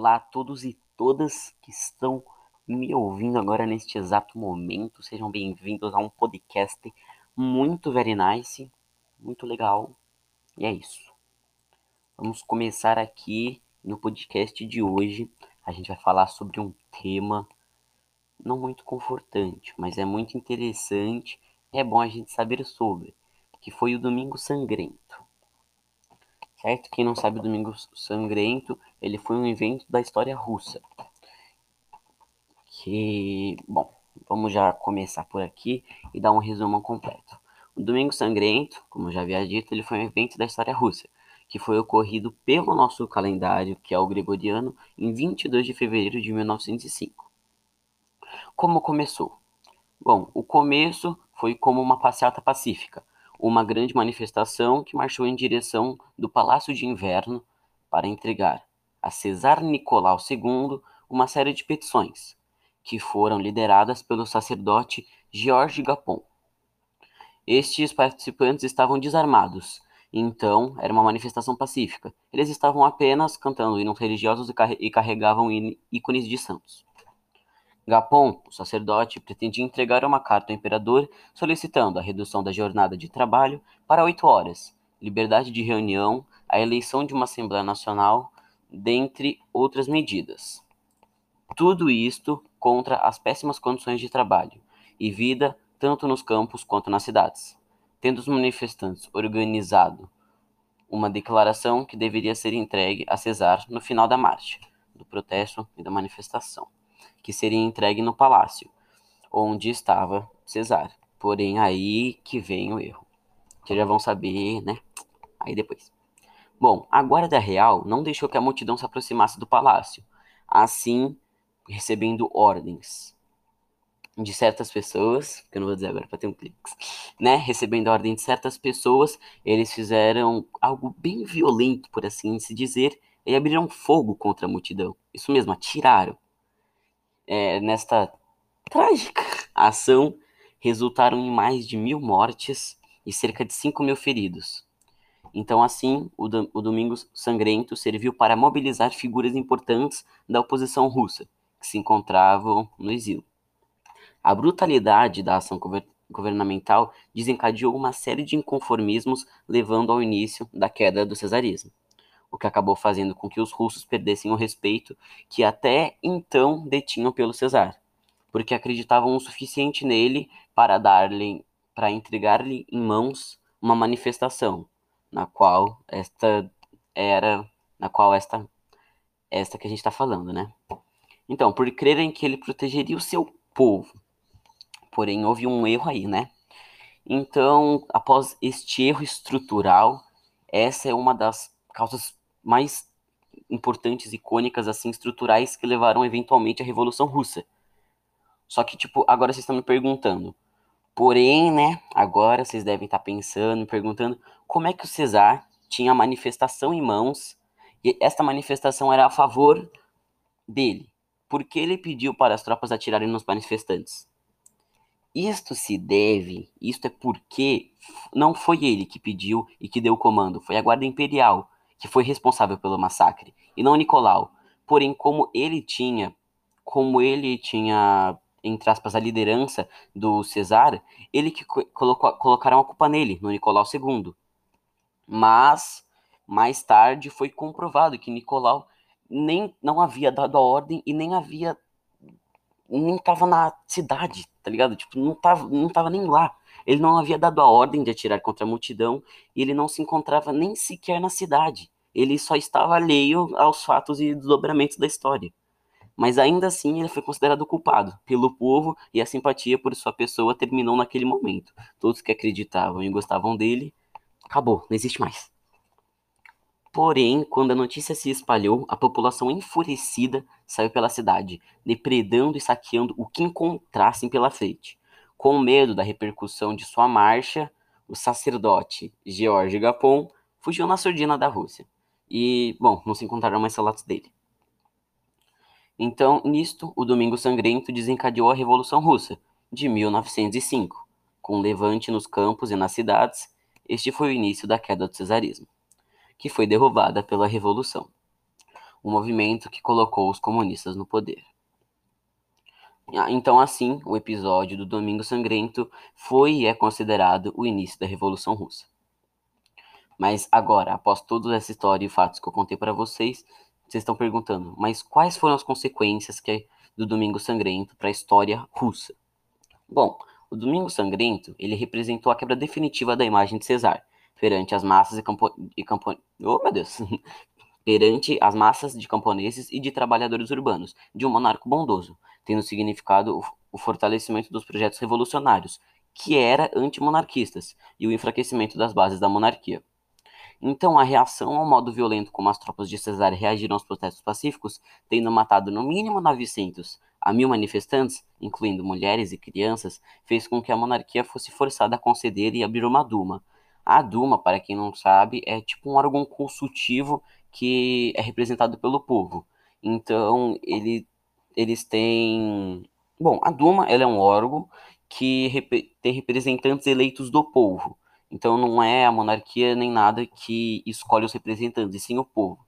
Olá a todos e todas que estão me ouvindo agora neste exato momento. Sejam bem-vindos a um podcast muito very nice, muito legal. E é isso. Vamos começar aqui no podcast de hoje. A gente vai falar sobre um tema não muito confortante, mas é muito interessante. É bom a gente saber sobre, que foi o Domingo Sangrento certo? Quem não sabe o Domingo Sangrento, ele foi um evento da história russa. Que, bom, vamos já começar por aqui e dar um resumo completo. O Domingo Sangrento, como eu já havia dito, ele foi um evento da história russa, que foi ocorrido pelo nosso calendário, que é o gregoriano, em 22 de fevereiro de 1905. Como começou? Bom, o começo foi como uma passeata pacífica, uma grande manifestação que marchou em direção do Palácio de Inverno para entregar a Cesar Nicolau II uma série de petições, que foram lideradas pelo sacerdote George Gapon. Estes participantes estavam desarmados, então era uma manifestação pacífica. Eles estavam apenas cantando hinos religiosos e carregavam ícones de santos. Gapon, o sacerdote, pretendia entregar uma carta ao imperador solicitando a redução da jornada de trabalho para oito horas, liberdade de reunião, a eleição de uma Assembleia Nacional, dentre outras medidas. Tudo isto contra as péssimas condições de trabalho e vida tanto nos campos quanto nas cidades, tendo os manifestantes organizado uma declaração que deveria ser entregue a Cesar no final da marcha, do protesto e da manifestação que seria entregue no palácio, onde estava Cesar. Porém, aí que vem o erro. Vocês já vão saber, né? Aí depois. Bom, a guarda real não deixou que a multidão se aproximasse do palácio, assim recebendo ordens de certas pessoas, que eu não vou dizer agora para ter um clique, né? Recebendo a ordem de certas pessoas, eles fizeram algo bem violento, por assim se dizer, e abriram fogo contra a multidão. Isso mesmo, atiraram é, nesta trágica ação resultaram em mais de mil mortes e cerca de 5 mil feridos. Então, assim, o, do, o Domingo Sangrento serviu para mobilizar figuras importantes da oposição russa, que se encontravam no exílio. A brutalidade da ação governamental desencadeou uma série de inconformismos, levando ao início da queda do cesarismo o que acabou fazendo com que os russos perdessem o respeito que até então detinham pelo Cesar, porque acreditavam o suficiente nele para dar-lhe para entregar-lhe em mãos uma manifestação, na qual esta era, na qual esta esta que a gente está falando, né? Então, por crerem que ele protegeria o seu povo, porém houve um erro aí, né? Então, após este erro estrutural, essa é uma das causas mais importantes, icônicas, assim, estruturais que levaram eventualmente à Revolução Russa. Só que, tipo, agora vocês estão me perguntando. Porém, né, agora vocês devem estar pensando, perguntando como é que o Cesar tinha a manifestação em mãos e esta manifestação era a favor dele. Porque ele pediu para as tropas atirarem nos manifestantes. Isto se deve, isto é porque não foi ele que pediu e que deu o comando, foi a Guarda Imperial, que foi responsável pelo massacre, e não Nicolau. Porém, como ele tinha, como ele tinha, entre aspas, a liderança do Cesar, ele que colocou, colocaram a culpa nele, no Nicolau II. Mas, mais tarde, foi comprovado que Nicolau nem não havia dado a ordem e nem havia nem tava na cidade, tá ligado? Tipo, não tava, não tava nem lá. Ele não havia dado a ordem de atirar contra a multidão e ele não se encontrava nem sequer na cidade. Ele só estava alheio aos fatos e desdobramentos da história. Mas ainda assim ele foi considerado culpado pelo povo e a simpatia por sua pessoa terminou naquele momento. Todos que acreditavam e gostavam dele, acabou, não existe mais. Porém, quando a notícia se espalhou, a população enfurecida saiu pela cidade, depredando e saqueando o que encontrassem pela frente. Com medo da repercussão de sua marcha, o sacerdote George Gapon fugiu na surdina da Rússia. E, bom, não se encontraram mais relatos dele. Então, nisto, o Domingo Sangrento desencadeou a Revolução Russa, de 1905. Com levante nos campos e nas cidades, este foi o início da queda do cesarismo, que foi derrubada pela Revolução. o movimento que colocou os comunistas no poder. Ah, então, assim, o episódio do Domingo Sangrento foi e é considerado o início da Revolução Russa. Mas agora, após toda essa história e fatos que eu contei para vocês, vocês estão perguntando, mas quais foram as consequências que, do Domingo Sangrento para a história russa? Bom, o Domingo Sangrento, ele representou a quebra definitiva da imagem de Cesar, perante as massas e, campo... e campo... Oh, meu Deus! perante as massas de camponeses e de trabalhadores urbanos, de um monarca bondoso, tendo significado o fortalecimento dos projetos revolucionários, que era antimonarquistas, e o enfraquecimento das bases da monarquia. Então, a reação ao modo violento como as tropas de Cesar reagiram aos protestos pacíficos, tendo matado no mínimo 900 a mil manifestantes, incluindo mulheres e crianças, fez com que a monarquia fosse forçada a conceder e abrir uma Duma. A Duma, para quem não sabe, é tipo um órgão consultivo que é representado pelo povo. Então, ele, eles têm. Bom, a Duma ela é um órgão que rep tem representantes eleitos do povo. Então não é a monarquia nem nada que escolhe os representantes, e sim o povo.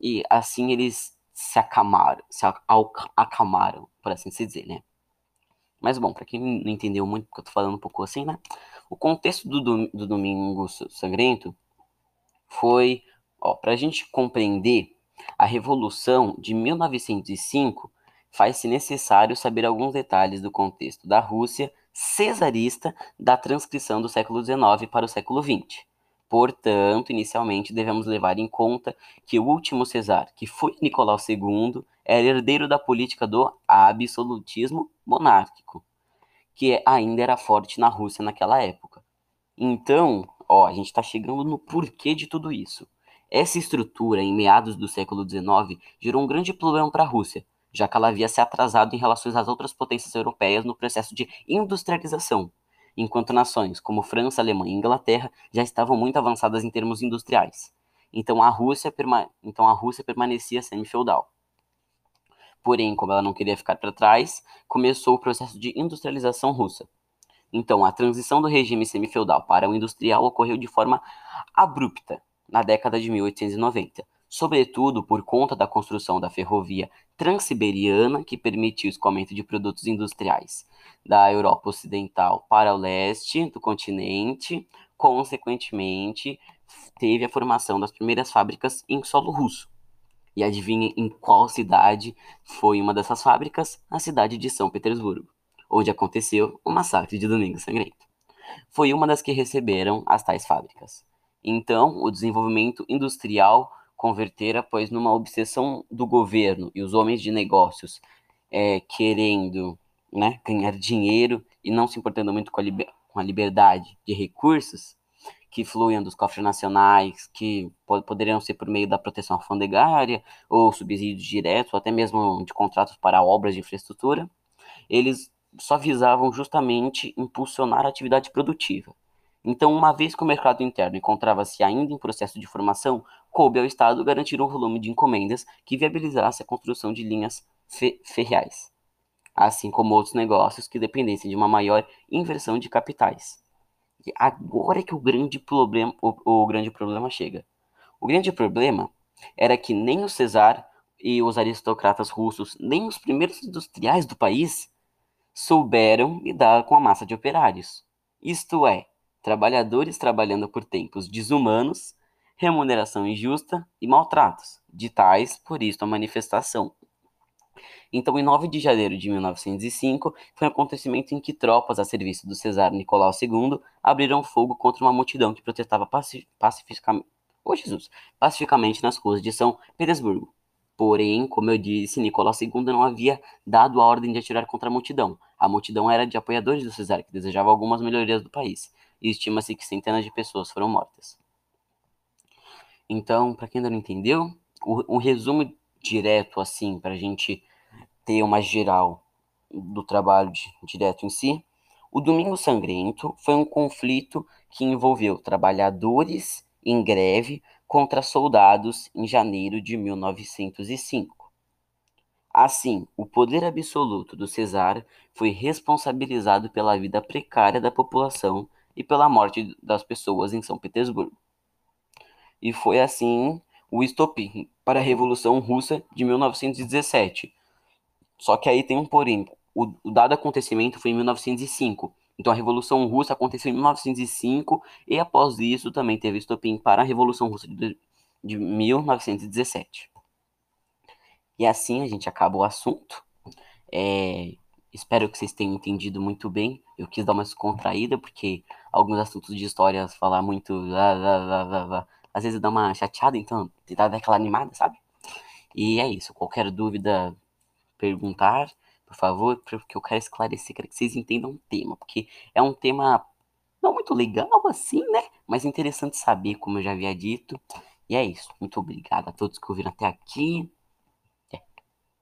E assim eles se acalmaram, se acalmaram, por assim se dizer, né? Mas bom, para quem não entendeu muito, porque eu tô falando um pouco assim, né? O contexto do, do Domingo Sangrento foi, ó, pra gente compreender a Revolução de 1905, faz-se necessário saber alguns detalhes do contexto da Rússia cesarista da transcrição do século XIX para o século XX. Portanto, inicialmente devemos levar em conta que o último Cesar, que foi Nicolau II, era herdeiro da política do absolutismo monárquico, que ainda era forte na Rússia naquela época. Então, ó, a gente está chegando no porquê de tudo isso. Essa estrutura, em meados do século XIX, gerou um grande problema para a Rússia, já que ela havia se atrasado em relação às outras potências europeias no processo de industrialização, enquanto nações como França, Alemanha e Inglaterra já estavam muito avançadas em termos industriais. Então a Rússia, perma... então, a Rússia permanecia semi-feudal. Porém, como ela não queria ficar para trás, começou o processo de industrialização russa. Então, a transição do regime semi-feudal para o industrial ocorreu de forma abrupta na década de 1890, sobretudo por conta da construção da ferrovia Transiberiana, que permitiu o escoamento de produtos industriais da Europa Ocidental para o leste do continente, consequentemente, teve a formação das primeiras fábricas em solo russo. E adivinha em qual cidade foi uma dessas fábricas? A cidade de São Petersburgo, onde aconteceu o massacre de Domingo Sangrento. Foi uma das que receberam as tais fábricas. Então, o desenvolvimento industrial convertera, pois, numa obsessão do governo e os homens de negócios é, querendo né, ganhar dinheiro e não se importando muito com a, com a liberdade de recursos que fluem dos cofres nacionais, que poderiam ser por meio da proteção alfandegária, ou subsídios diretos, ou até mesmo de contratos para obras de infraestrutura, eles só visavam justamente impulsionar a atividade produtiva. Então, uma vez que o mercado interno encontrava-se ainda em processo de formação, coube ao Estado garantir um volume de encomendas que viabilizasse a construção de linhas fe ferriais, assim como outros negócios que dependessem de uma maior inversão de capitais. E agora é que o grande problema, o, o grande problema chega. O grande problema era que nem o Cesar e os aristocratas russos, nem os primeiros industriais do país, souberam lidar com a massa de operários. Isto é, trabalhadores trabalhando por tempos desumanos, remuneração injusta e maltratos, de tais, por isso, a manifestação. Então, em 9 de janeiro de 1905, foi um acontecimento em que tropas a serviço do Cesar Nicolau II abriram fogo contra uma multidão que protestava pacificamente, oh, Jesus, pacificamente nas ruas de São Petersburgo. Porém, como eu disse, Nicolau II não havia dado a ordem de atirar contra a multidão. A multidão era de apoiadores do Cesar, que desejavam algumas melhorias do país e estima-se que centenas de pessoas foram mortas. Então, para quem ainda não entendeu, um resumo direto, assim, para a gente ter uma geral do trabalho de, direto em si, o Domingo Sangrento foi um conflito que envolveu trabalhadores em greve contra soldados em janeiro de 1905. Assim, o poder absoluto do Cesar foi responsabilizado pela vida precária da população e pela morte das pessoas em São Petersburgo. E foi assim o estopim para a Revolução Russa de 1917. Só que aí tem um porém. O, o dado acontecimento foi em 1905. Então a Revolução Russa aconteceu em 1905 e após isso também teve estopim para a Revolução Russa de, de 1917. E assim a gente acaba o assunto. É, espero que vocês tenham entendido muito bem. Eu quis dar uma descontraída, porque alguns assuntos de história falar muito. às vezes dá uma chateada, então tentar dar aquela animada, sabe? E é isso. Qualquer dúvida, perguntar, por favor, porque eu quero esclarecer, quero que vocês entendam o tema, porque é um tema não muito legal assim, né? Mas interessante saber, como eu já havia dito. E é isso. Muito obrigado a todos que ouviram até aqui.